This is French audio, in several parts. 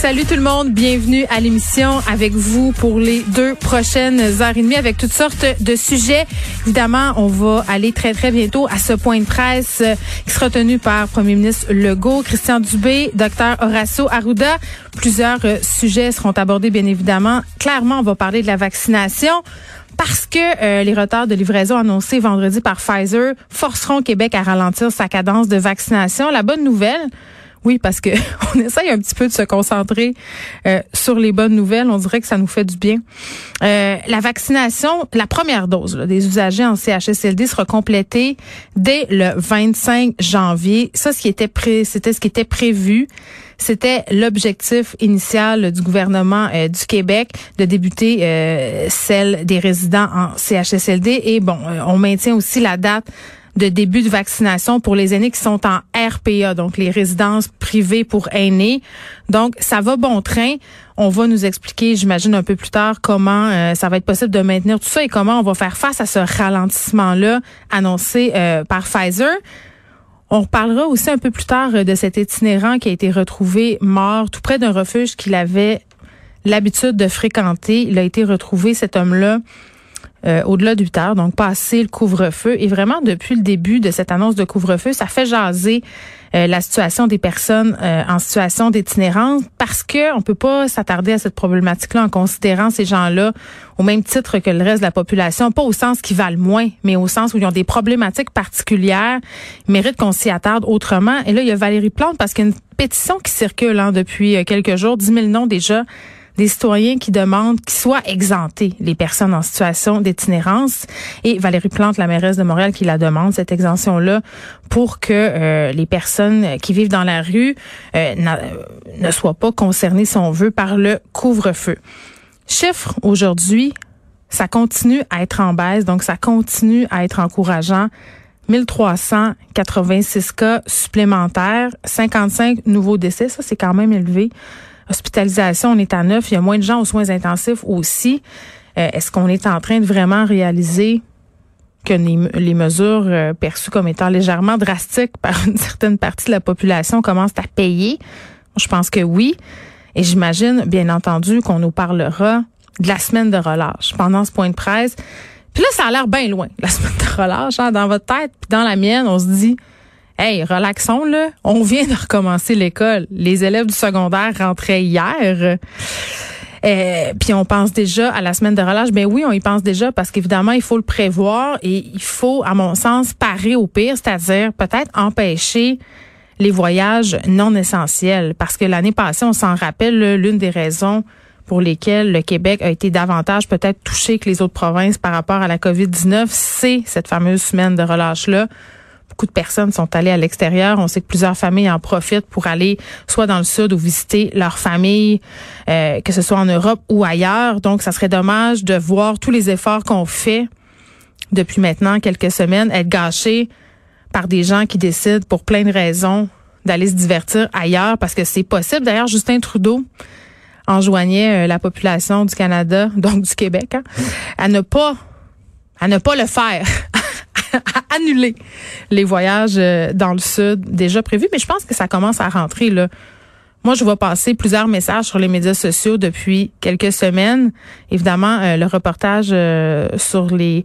Salut tout le monde, bienvenue à l'émission avec vous pour les deux prochaines heures et demie avec toutes sortes de sujets. Évidemment, on va aller très très bientôt à ce point de presse euh, qui sera tenu par Premier ministre Legault, Christian Dubé, Dr Horacio Arruda. Plusieurs euh, sujets seront abordés bien évidemment. Clairement, on va parler de la vaccination parce que euh, les retards de livraison annoncés vendredi par Pfizer forceront Québec à ralentir sa cadence de vaccination. La bonne nouvelle, oui, parce que on essaye un petit peu de se concentrer euh, sur les bonnes nouvelles. On dirait que ça nous fait du bien. Euh, la vaccination, la première dose des usagers en CHSLD sera complétée dès le 25 janvier. Ça, ce qui était pré c'était ce qui était prévu. C'était l'objectif initial du gouvernement euh, du Québec de débuter celle des résidents en CHSLD. Et bon, on maintient aussi la date de début de vaccination pour les aînés qui sont en RPA, donc les résidences privées pour aînés. Donc, ça va bon train. On va nous expliquer, j'imagine, un peu plus tard comment euh, ça va être possible de maintenir tout ça et comment on va faire face à ce ralentissement-là annoncé euh, par Pfizer. On reparlera aussi un peu plus tard euh, de cet itinérant qui a été retrouvé mort tout près d'un refuge qu'il avait l'habitude de fréquenter. Il a été retrouvé, cet homme-là, euh, au-delà de 8 heures, donc passer le couvre-feu. Et vraiment, depuis le début de cette annonce de couvre-feu, ça fait jaser euh, la situation des personnes euh, en situation d'itinérance parce que on peut pas s'attarder à cette problématique-là en considérant ces gens-là au même titre que le reste de la population, pas au sens qu'ils valent moins, mais au sens où ils ont des problématiques particulières, méritent qu'on s'y attarde autrement. Et là, il y a Valérie Plante parce qu'il y a une pétition qui circule hein, depuis quelques jours, 10 000 noms déjà des citoyens qui demandent qu'ils soient exemptés, les personnes en situation d'itinérance. Et Valérie Plante, la mairesse de Montréal, qui la demande, cette exemption-là, pour que euh, les personnes qui vivent dans la rue euh, ne soient pas concernées, si on veut, par le couvre-feu. Chiffre aujourd'hui, ça continue à être en baisse, donc ça continue à être encourageant. 1386 cas supplémentaires, 55 nouveaux décès, ça c'est quand même élevé hospitalisation, on est à neuf. Il y a moins de gens aux soins intensifs aussi. Euh, est-ce qu'on est en train de vraiment réaliser que les, mesures euh, perçues comme étant légèrement drastiques par une certaine partie de la population commencent à payer? Je pense que oui. Et j'imagine, bien entendu, qu'on nous parlera de la semaine de relâche pendant ce point de presse. Puis là, ça a l'air bien loin, la semaine de relâche. Hein? Dans votre tête, puis dans la mienne, on se dit, Hey, relaxons là. On vient de recommencer l'école. Les élèves du secondaire rentraient hier. Euh, puis on pense déjà à la semaine de relâche. Ben oui, on y pense déjà parce qu'évidemment, il faut le prévoir et il faut, à mon sens, parer au pire, c'est-à-dire peut-être empêcher les voyages non essentiels. Parce que l'année passée, on s'en rappelle, l'une des raisons pour lesquelles le Québec a été davantage peut-être touché que les autres provinces par rapport à la COVID-19, c'est cette fameuse semaine de relâche-là beaucoup de personnes sont allées à l'extérieur. On sait que plusieurs familles en profitent pour aller soit dans le sud ou visiter leur famille, euh, que ce soit en Europe ou ailleurs. Donc, ça serait dommage de voir tous les efforts qu'on fait depuis maintenant quelques semaines être gâchés par des gens qui décident pour plein de raisons d'aller se divertir ailleurs parce que c'est possible. D'ailleurs, Justin Trudeau enjoignait euh, la population du Canada, donc du Québec, hein, à ne pas à ne pas le faire, à annuler les voyages euh, dans le sud déjà prévus, mais je pense que ça commence à rentrer là. Moi, je vois passer plusieurs messages sur les médias sociaux depuis quelques semaines. Évidemment, euh, le reportage euh, sur les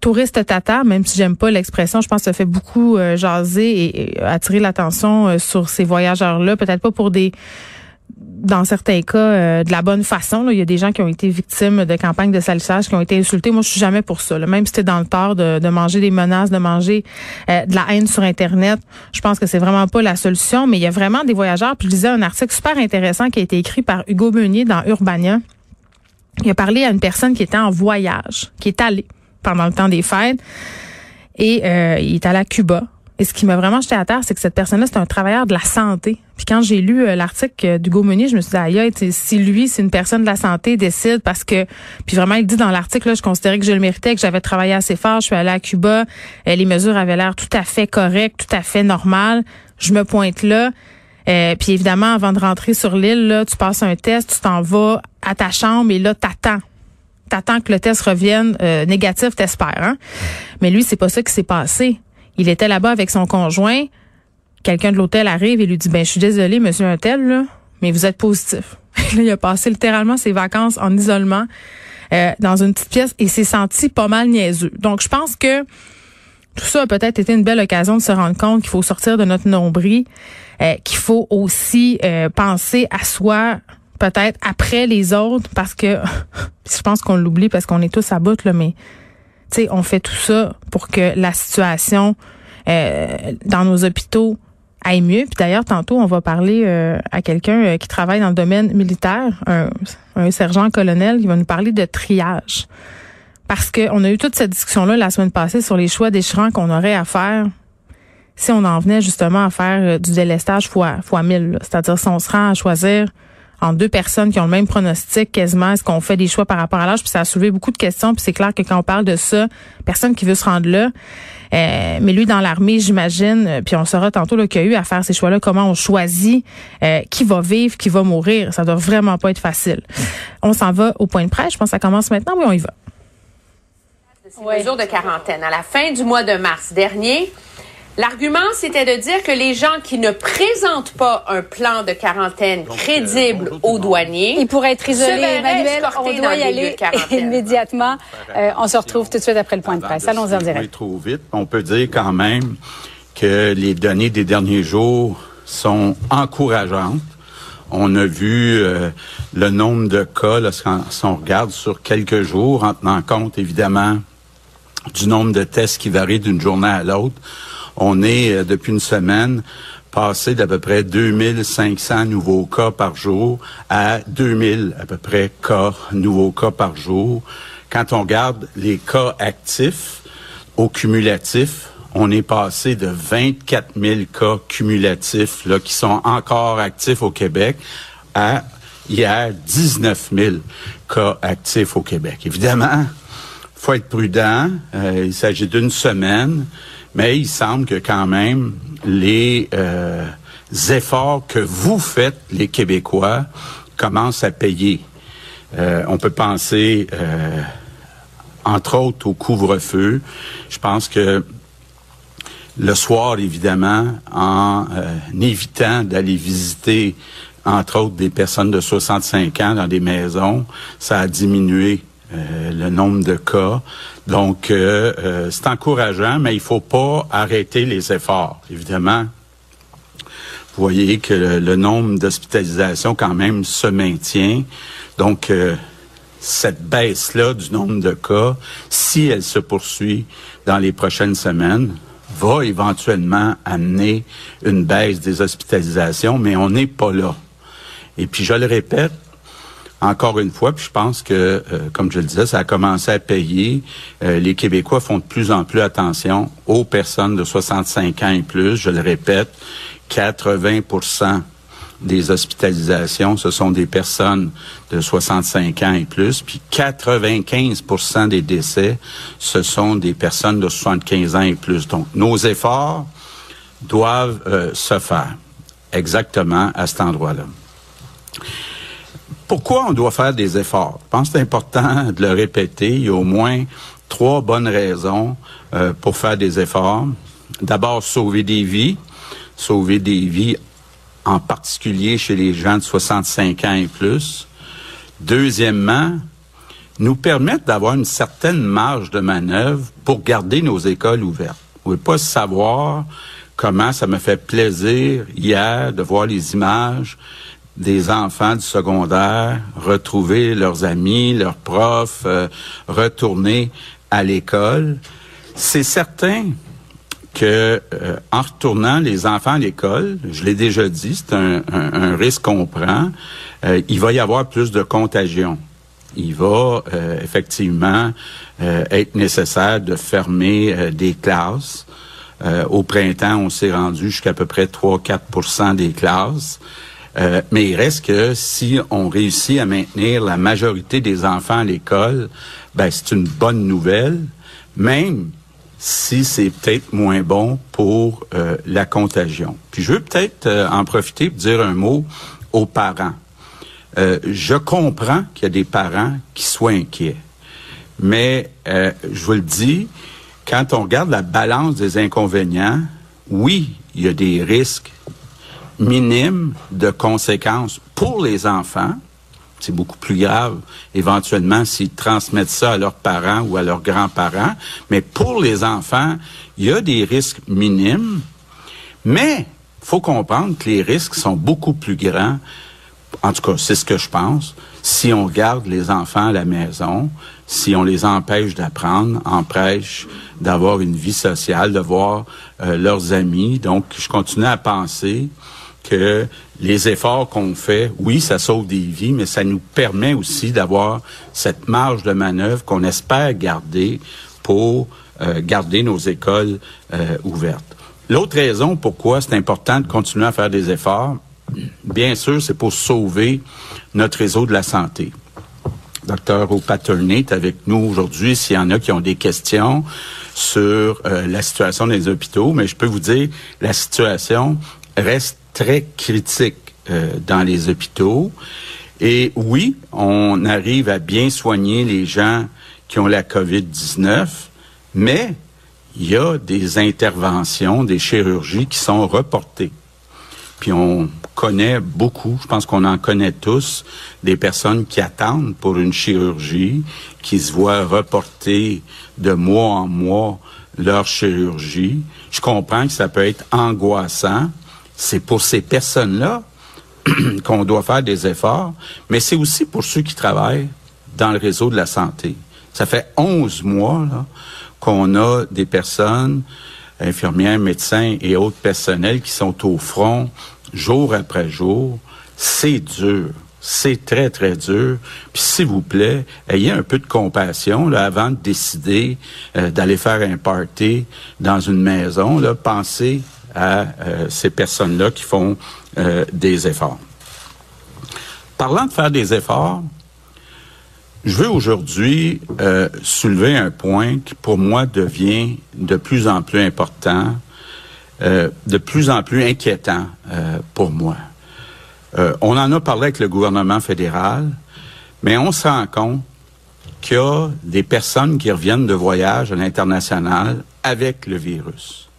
touristes tatars, même si j'aime pas l'expression, je pense que ça fait beaucoup jaser et, attirer l'attention sur ces voyageurs-là. Peut-être pas pour des dans certains cas, euh, de la bonne façon. Il y a des gens qui ont été victimes de campagnes de salissage, qui ont été insultés. Moi, je suis jamais pour ça. Même si tu dans le tort de, de, manger des menaces, de manger euh, de la haine sur Internet, je pense que c'est vraiment pas la solution. Mais il y a vraiment des voyageurs. Puis je lisais un article super intéressant qui a été écrit par Hugo Meunier dans Urbania. Il a parlé à une personne qui était en voyage, qui est allée pendant le temps des fêtes. Et euh, il est allé à Cuba et ce qui m'a vraiment jeté à terre, c'est que cette personne-là, c'est un travailleur de la santé. Puis quand j'ai lu euh, l'article d'Hugo Meunier, je me suis dit, aïe, si lui, c'est une personne de la santé, décide parce que... Puis vraiment, il dit dans l'article, je considérais que je le méritais, que j'avais travaillé assez fort, je suis allée à Cuba, euh, les mesures avaient l'air tout à fait correctes, tout à fait normales. Je me pointe là. Euh, puis évidemment, avant de rentrer sur l'île, tu passes un test, tu t'en vas à ta chambre et là, t'attends t'attends que le test revienne euh, négatif, t'espères. Hein? Mais lui, c'est pas ça qui s'est passé. Il était là-bas avec son conjoint. Quelqu'un de l'hôtel arrive et lui dit, ben, je suis désolé, monsieur un tel, là, mais vous êtes positif. il a passé littéralement ses vacances en isolement euh, dans une petite pièce et s'est senti pas mal niaiseux. Donc, je pense que tout ça a peut-être été une belle occasion de se rendre compte qu'il faut sortir de notre nombril, euh, qu'il faut aussi euh, penser à soi peut-être après les autres parce que je pense qu'on l'oublie parce qu'on est tous à bout là mais tu sais on fait tout ça pour que la situation euh, dans nos hôpitaux aille mieux. Puis d'ailleurs tantôt on va parler euh, à quelqu'un euh, qui travaille dans le domaine militaire un, un sergent colonel qui va nous parler de triage. Parce que on a eu toute cette discussion là la semaine passée sur les choix déchirants qu'on aurait à faire si on en venait justement à faire du délestage fois fois mille c'est-à-dire si on se rend à choisir en deux personnes qui ont le même pronostic quasiment. Est-ce qu'on fait des choix par rapport à l'âge? Puis ça a soulevé beaucoup de questions. Puis c'est clair que quand on parle de ça, personne qui veut se rendre là. Euh, mais lui, dans l'armée, j'imagine, euh, puis on saura tantôt qu'il y a eu à faire ces choix-là, comment on choisit euh, qui va vivre, qui va mourir. Ça doit vraiment pas être facile. On s'en va au point de presse. Je pense que ça commence maintenant. Oui, on y va. Oui. Mesures de quarantaine. À la fin du mois de mars dernier, L'argument, c'était de dire que les gens qui ne présentent pas un plan de quarantaine crédible aux douaniers, ils pourraient être isolés. Emmanuel, on doit y aller immédiatement. Euh, on se retrouve tout de suite après le point de presse. Allons-y en direct. trop vite. On peut dire quand même que les données des derniers jours sont encourageantes. On a vu euh, le nombre de cas, là, si on regarde sur quelques jours, en tenant compte évidemment du nombre de tests qui varient d'une journée à l'autre on est, euh, depuis une semaine, passé d'à peu près 2500 nouveaux cas par jour à 2000 à peu près cas, nouveaux cas par jour. Quand on regarde les cas actifs au cumulatif, on est passé de 24 000 cas cumulatifs là, qui sont encore actifs au Québec à hier 19 000 cas actifs au Québec. Évidemment, faut être prudent. Euh, il s'agit d'une semaine. Mais il semble que quand même les euh, efforts que vous faites, les Québécois, commencent à payer. Euh, on peut penser, euh, entre autres, au couvre-feu. Je pense que le soir, évidemment, en évitant d'aller visiter, entre autres, des personnes de 65 ans dans des maisons, ça a diminué euh, le nombre de cas. Donc, euh, euh, c'est encourageant, mais il faut pas arrêter les efforts. Évidemment, vous voyez que le, nombre d'hospitalisations quand même se maintient. Donc, cette baisse-là du nombre de cas, si elle se poursuit dans les prochaines semaines, va éventuellement amener une baisse des hospitalisations, mais on n'est pas là. Et puis, je le répète, encore une fois, puis je pense que, euh, comme je le disais, ça a commencé à payer. Euh, les Québécois font de plus en plus attention aux personnes de 65 ans et plus. Je le répète, 80% des hospitalisations, ce sont des personnes de 65 ans et plus, puis 95% des décès, ce sont des personnes de 75 ans et plus. Donc, nos efforts doivent euh, se faire exactement à cet endroit-là pourquoi on doit faire des efforts? Je pense que c'est important de le répéter. Il y a au moins trois bonnes raisons euh, pour faire des efforts. D'abord, sauver des vies. Sauver des vies, en particulier chez les gens de 65 ans et plus. Deuxièmement, nous permettre d'avoir une certaine marge de manœuvre pour garder nos écoles ouvertes. Vous ne pouvez pas savoir comment ça me fait plaisir hier de voir les images des enfants du secondaire retrouver leurs amis, leurs profs, euh, retourner à l'école. C'est certain que euh, en retournant les enfants à l'école, je l'ai déjà dit, c'est un, risque qu'on prend, euh, il va y avoir plus de contagion. Il va effectivement être nécessaire de fermer des classes. au printemps, on s'est rendu jusqu'à peu près 3-4% des classes. Euh, mais il reste que si on réussit à maintenir la majorité des enfants à l'école, ben c'est une bonne nouvelle, même si c'est peut-être moins bon pour euh, la contagion. Puis je veux peut-être euh, en profiter pour dire un mot aux parents. je comprends qu'il y a des parents qui soient inquiets, mais je vous le dis, quand on regarde la balance des inconvénients, oui, il y a des risques minime de conséquences pour les enfants. C'est beaucoup plus grave éventuellement s'ils transmettent ça à leurs parents ou à leurs grands-parents. Mais pour les enfants, il y a des risques minimes. Mais faut comprendre que les risques sont beaucoup plus grands. En tout cas, c'est ce que je pense. Si on garde les enfants à la maison, si on les empêche d'apprendre, empêche d'avoir une vie sociale, de voir euh, leurs amis. Donc, je continue à penser que les efforts qu'on fait, oui, ça sauve des vies, mais ça nous permet aussi d'avoir cette marge de manœuvre qu'on espère garder pour euh, garder nos écoles euh, ouvertes. L'autre raison pourquoi c'est important de continuer à faire des efforts, bien sûr, c'est pour sauver notre réseau de la santé. Docteur O'Patterney est avec nous aujourd'hui s'il y en a qui ont des questions sur euh, la situation des hôpitaux, mais je peux vous dire, la situation reste très critique euh, dans les hôpitaux. Et oui, on arrive à bien soigner les gens qui ont la COVID-19, mais il y a des interventions, des chirurgies qui sont reportées. Puis on connaît beaucoup, je pense qu'on en connaît tous, des personnes qui attendent pour une chirurgie, qui se voient reporter de mois en mois leur chirurgie. Je comprends que ça peut être angoissant, c'est pour ces personnes-là qu'on doit faire des efforts, mais c'est aussi pour ceux qui travaillent dans le réseau de la santé. Ça fait 11 mois qu'on a des personnes, infirmières, médecins et autres personnels qui sont au front jour après jour. C'est dur. C'est très, très dur. Puis s'il vous plaît, ayez un peu de compassion là, avant de décider euh, d'aller faire un party dans une maison. Là, pensez à euh, ces personnes-là qui font euh, des efforts. Parlant de faire des efforts, je veux aujourd'hui euh, soulever un point qui pour moi devient de plus en plus important, de plus en plus inquiétant pour moi. on en a parlé avec le gouvernement fédéral, mais on se rend compte qu'il y a des personnes qui reviennent de voyage à l'international avec le virus.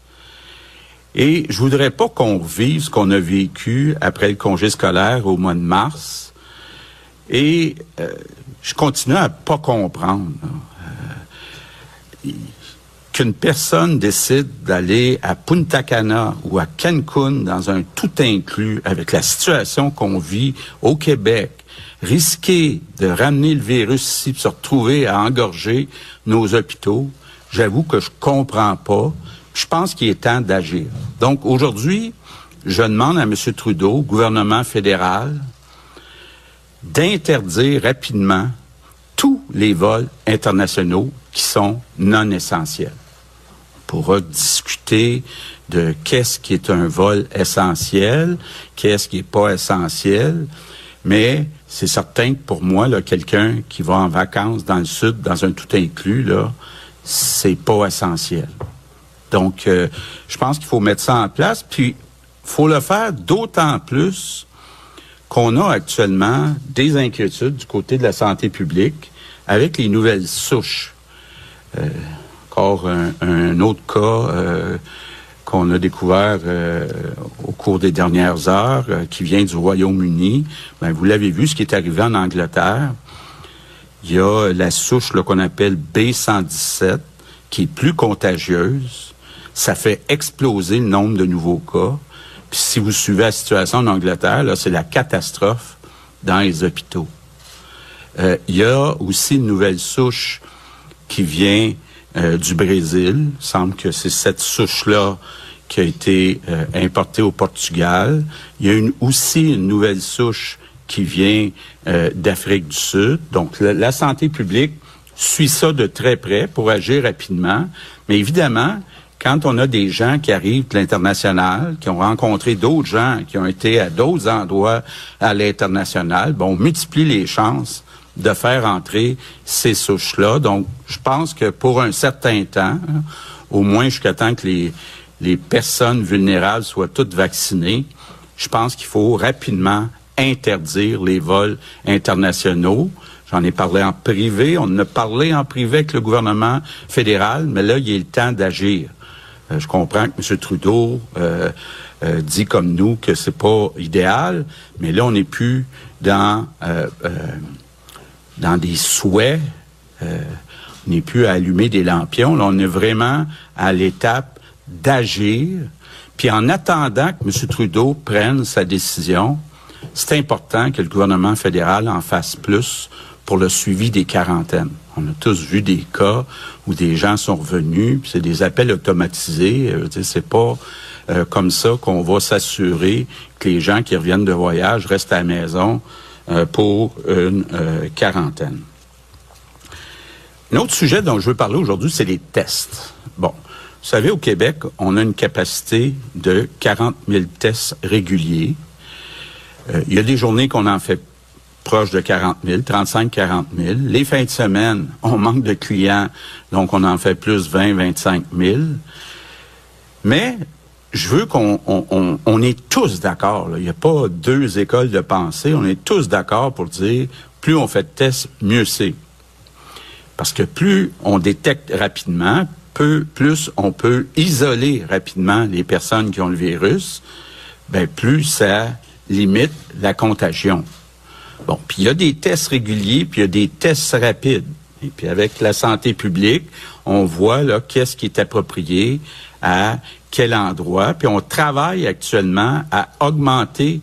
Et je voudrais pas qu'on revive ce qu'on a vécu après le congé scolaire au mois de mars. Et euh, je continue à pas comprendre euh, qu'une personne décide d'aller à Punta Cana ou à Cancun dans un tout inclus avec la situation qu'on vit au Québec, risquer de ramener le virus ici, se retrouver à engorger nos hôpitaux. J'avoue que je comprends pas. Je pense qu'il est temps d'agir. Donc aujourd'hui, je demande à M. Trudeau, gouvernement fédéral, d'interdire rapidement tous les vols internationaux qui sont non essentiels. On pourra discuter de qu'est-ce qui est un vol essentiel, qu'est-ce qui n'est pas essentiel, mais c'est certain que pour moi, quelqu'un qui va en vacances dans le sud, dans un tout inclus, là, c'est pas essentiel. Donc, euh, je pense qu'il faut mettre ça en place, puis faut le faire d'autant plus qu'on a actuellement des inquiétudes du côté de la santé publique avec les nouvelles souches. Euh, encore un, autre cas euh, qu'on a découvert au cours des dernières heures, qui vient du Royaume-Uni. Ben, vous l'avez vu, ce qui est arrivé en Angleterre. Il y a la souche qu'on appelle B117, qui est plus contagieuse ça fait exploser le nombre de nouveaux cas. Puis si vous suivez la situation en Angleterre, là, c'est la catastrophe dans les hôpitaux. Euh, il y a aussi une nouvelle souche qui vient euh, du Brésil. Il semble que c'est cette souche-là qui a été euh, importée au Portugal. Il y a une, aussi une nouvelle souche qui vient d'Afrique du Sud. Donc, la, santé publique suit ça de très près pour agir rapidement. Mais évidemment, quand on a des gens qui arrivent de l'international, qui ont rencontré d'autres gens, qui ont été à d'autres endroits à l'international, on multiplie les chances de faire entrer ces souches-là. Donc, je pense que pour un certain temps, au moins jusqu'à temps que les, les personnes vulnérables soient toutes vaccinées, je pense qu'il faut rapidement interdire les vols internationaux. J'en ai parlé en privé, on en a parlé en privé avec le gouvernement fédéral, mais là, il est le temps d'agir. Euh, je comprends que M. Trudeau euh, euh, dit comme nous que c'est pas idéal, mais là, on n'est plus dans dans des souhaits. on n'est plus à allumer des lampions. Là, on est vraiment à l'étape d'agir. Puis en attendant que M. Trudeau prenne sa décision, c'est important que le gouvernement fédéral en fasse plus pour le suivi des quarantaines. On a tous vu des cas où des gens sont revenus, c'est des appels automatisés. Euh, c'est pas euh, comme ça qu'on va s'assurer que les gens qui reviennent de voyage restent à la maison euh, pour une quarantaine. Un autre sujet dont je veux parler aujourd'hui, c'est les tests. Bon, vous savez, au Québec, on a une capacité de 40 000 tests réguliers. il y a des journées qu'on en fait proche de 40 000, 35-40 000. Les fins de semaine, on manque de clients, donc on en fait plus 20, 25 000. Mais je veux qu'on on, est tous d'accord. Il n'y a pas deux écoles de pensée. On est tous d'accord pour dire plus on fait de tests, mieux c'est. Parce que plus on détecte rapidement, plus on peut isoler rapidement les personnes qui ont le virus, ben plus ça limite la contagion. Bon, puis il y a des tests réguliers, puis il y a des tests rapides. Et puis avec la santé publique, on voit là qu'est-ce qui est approprié à quel endroit. Puis on travaille actuellement à augmenter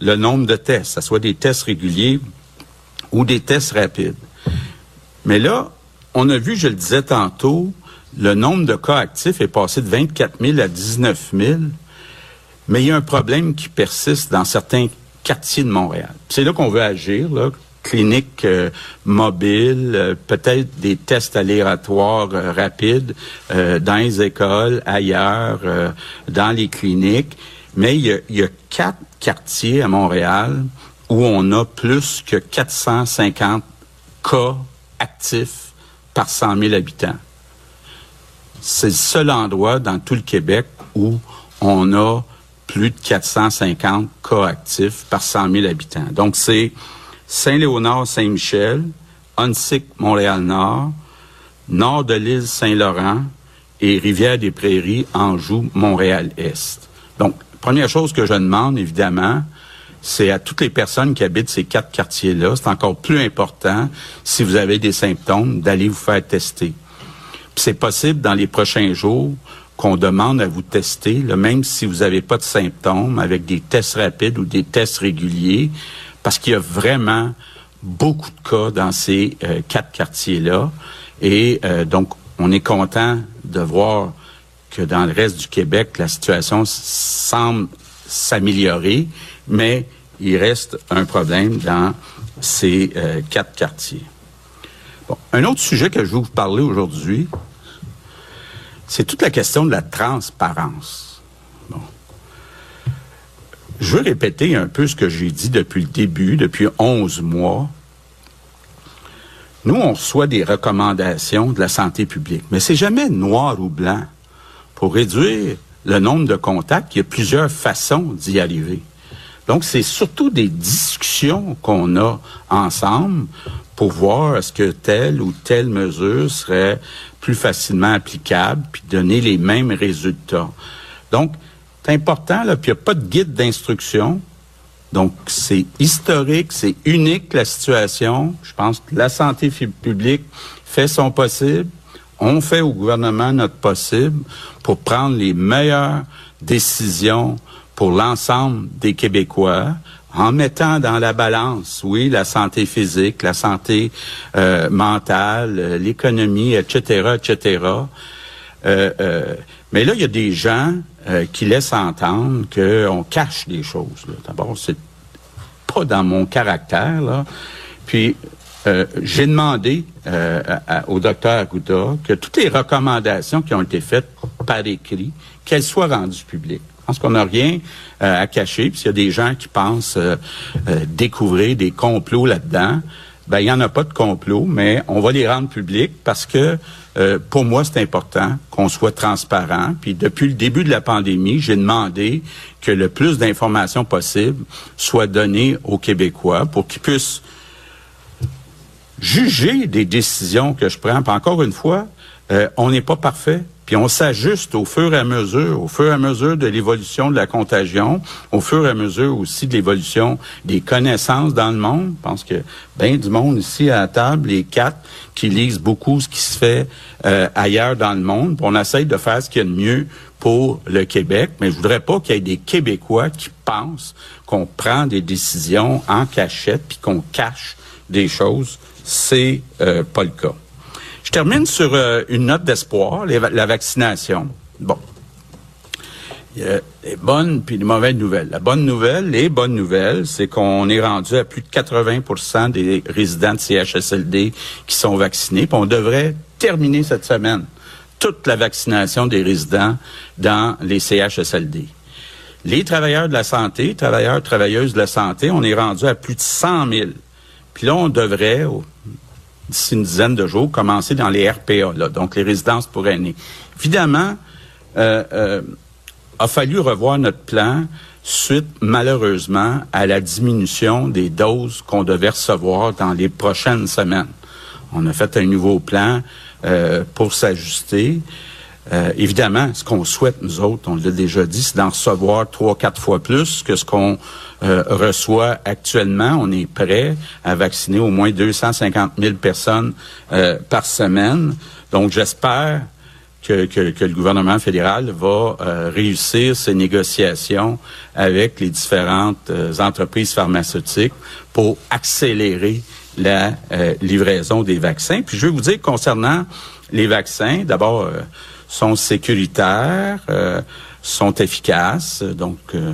le nombre de tests, que ce soit des tests réguliers ou des tests rapides. Mais là, on a vu, je le disais tantôt, le nombre de cas actifs est passé de 24 000 à 19 000. Mais il y a un problème qui persiste dans certains quartier de Montréal. C'est là qu'on veut agir, là. Clinique euh, euh, peut-être des tests aléatoires euh, rapides dans les écoles, ailleurs, dans les cliniques. Mais il y, a, il y a quatre quartiers à Montréal où on a plus que 450 cas actifs par 100 000 habitants. C'est le seul endroit dans tout le Québec où on a plus de 450 cas actifs par 100 000 habitants. Donc, c'est Saint-Léonard, Saint-Michel, Onsic, Montréal-Nord, nord de l'île Saint-Laurent et Rivière-des-Prairies, Anjou, Montréal-Est. Donc, première chose que je demande, évidemment, c'est à toutes les personnes qui habitent ces quatre quartiers-là, c'est encore plus important, si vous avez des symptômes, d'aller vous faire tester. C'est possible dans les prochains jours qu'on demande à vous tester, même si vous n'avez pas de symptômes, avec des tests rapides ou des tests réguliers, parce qu'il y a vraiment beaucoup de cas dans ces euh, quatre quartiers-là. Et euh, donc, on est content de voir que dans le reste du Québec, la situation semble s'améliorer, mais il reste un problème dans ces euh, quatre quartiers. Bon, un autre sujet que je veux vous parler aujourd'hui, c'est toute la question de la transparence. Je veux répéter un peu ce que j'ai dit depuis le début, depuis 11 mois. Nous, on reçoit des recommandations de la santé publique, mais c'est jamais noir ou blanc. Pour réduire le nombre de contacts, il y a plusieurs façons d'y arriver. Donc, c'est surtout des discussions qu'on a ensemble pour voir est-ce que telle ou telle mesure serait plus facilement applicable, puis donner les mêmes résultats. Donc, c'est important, là, puis il n'y a pas de guide d'instruction. Donc, c'est historique, c'est unique la situation. Je pense que la santé publique fait son possible. On fait au gouvernement notre possible pour prendre les meilleures décisions pour l'ensemble des Québécois en mettant dans la balance, oui, la santé physique, la santé euh, mentale, euh, l'économie, etc., etc. Euh, mais là, il y a des gens qui laissent entendre qu'on cache des choses. D'abord, c'est pas dans mon caractère. Là. Puis, j'ai demandé au docteur Agouda que toutes les recommandations qui ont été faites par écrit, qu'elles soient rendues publiques. Je pense qu'on n'a rien euh, à cacher. Puis y a des gens qui pensent euh, euh, découvrir des complots là-dedans, ben il n'y en a pas de complot, mais on va les rendre publics parce que pour moi, c'est important qu'on soit transparent. Puis depuis le début de la pandémie, j'ai demandé que le plus d'informations possible soit données aux Québécois pour qu'ils puissent juger des décisions que je prends. Puis encore une fois, on n'est pas parfait. Puis on s'ajuste au fur et à mesure, au fur et à mesure de l'évolution de la contagion, au fur et à mesure aussi de l'évolution des connaissances dans le monde. Je pense que bien du monde ici à la table, les quatre, qui lisent beaucoup ce qui se fait euh, ailleurs dans le monde. on essaye de faire ce qu'il y a de mieux pour le Québec, mais je voudrais pas qu'il y ait des Québécois qui pensent qu'on prend des décisions en cachette puis qu'on cache des choses. C'est euh, pas le cas. Je termine sur euh, une note d'espoir, la vaccination. Bon. Il y a des bonnes puis des mauvaises nouvelles. La bonne nouvelle, les bonnes nouvelles, c'est qu'on est rendu à plus de 80% des résidents de CHSLD qui sont vaccinés. Puis on devrait terminer cette semaine toute la vaccination des résidents dans les CHSLD. Les travailleurs de la santé, travailleurs, travailleuses de la santé, on est rendu à plus de 100 000. Puis là, on devrait, d'ici une dizaine de jours, commencer dans les RPA, là, donc les résidences pour aînés. Évidemment, euh, euh, a fallu revoir notre plan suite, malheureusement, à la diminution des doses qu'on devait recevoir dans les prochaines semaines. On a fait un nouveau plan euh, pour s'ajuster. Euh, évidemment, ce qu'on souhaite, nous autres, on l'a déjà dit, c'est d'en recevoir trois, quatre fois plus que ce qu'on euh, reçoit actuellement. On est prêt à vacciner au moins 250 000 personnes euh, par semaine. Donc, j'espère que, que, le gouvernement fédéral va réussir ses négociations avec les différentes entreprises pharmaceutiques pour accélérer la livraison des vaccins. Puis je vais vous dire concernant les vaccins, d'abord, sont sécuritaires, euh, sont efficaces. Donc, euh,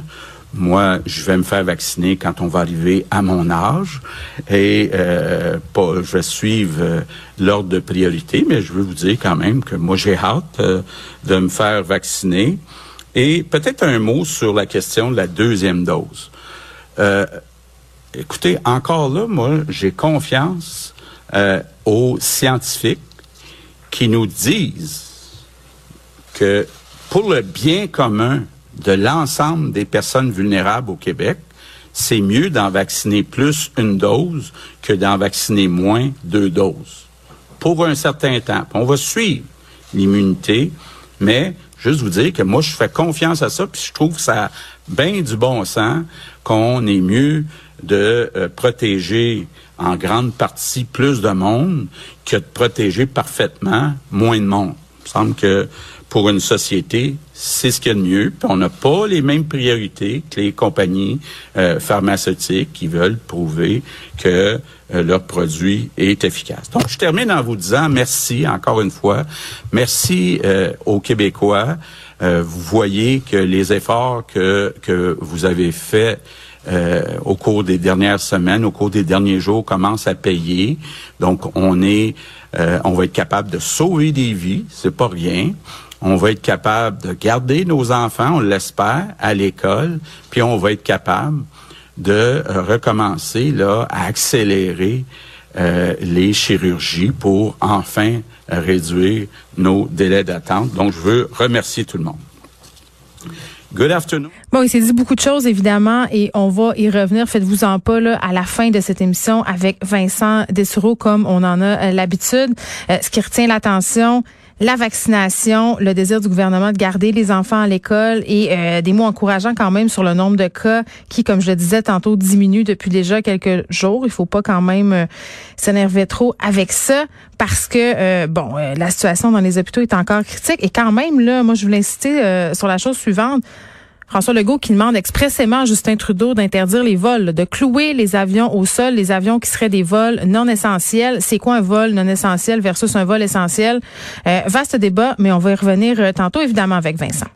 moi, je vais me faire vacciner quand on va arriver à mon âge et euh, pas, je vais suivre l'ordre de priorité, mais je veux vous dire quand même que moi, j'ai hâte de me faire vacciner. Et peut-être un mot sur la question de la deuxième dose. écoutez, encore là, moi, j'ai confiance aux scientifiques qui nous disent que pour le bien commun de l'ensemble des personnes vulnérables au Québec, c'est mieux d'en vacciner plus une dose que d'en vacciner moins deux doses. Pour un certain temps. On va suivre l'immunité, mais juste vous dire que moi, je fais confiance à ça, puis je trouve ça a bien du bon sens qu'on est mieux de euh, protéger en grande partie plus de monde que de protéger parfaitement moins de monde. Il me semble que pour une société, c'est ce qu'il y a de mieux. On n'a pas les mêmes priorités que les compagnies euh, pharmaceutiques qui veulent prouver que euh, leur produit est efficace. Donc, je termine en vous disant merci encore une fois. Merci euh, aux Québécois. vous voyez que les efforts que, que vous avez faits au cours des dernières semaines, au cours des derniers jours, commencent à payer. Donc, on est, on va être capable de sauver des vies, c'est pas rien on va être capable de garder nos enfants, on l'espère, à l'école, puis on va être capable de euh, recommencer là à accélérer euh, les chirurgies pour enfin réduire nos délais d'attente. Donc, je veux remercier tout le monde. Good afternoon. Bon, il s'est dit beaucoup de choses, évidemment, et on va y revenir. Faites-vous-en pas là, à la fin de cette émission avec Vincent Dessureau, comme on en a euh, l'habitude. ce qui retient l'attention, la vaccination, le désir du gouvernement de garder les enfants à l'école et euh, des mots encourageants quand même sur le nombre de cas qui, comme je le disais tantôt, diminue depuis déjà quelques jours. Il faut pas quand même euh, s'énerver trop avec ça parce que euh, bon, la situation dans les hôpitaux est encore critique et quand même là, moi je voulais insister sur la chose suivante François Legault qui demande expressément à Justin Trudeau d'interdire les vols, de clouer les avions au sol, les avions qui seraient des vols non essentiels. C'est quoi un vol non essentiel versus un vol essentiel? Euh, vaste débat, mais on va y revenir euh, tantôt, évidemment, avec Vincent.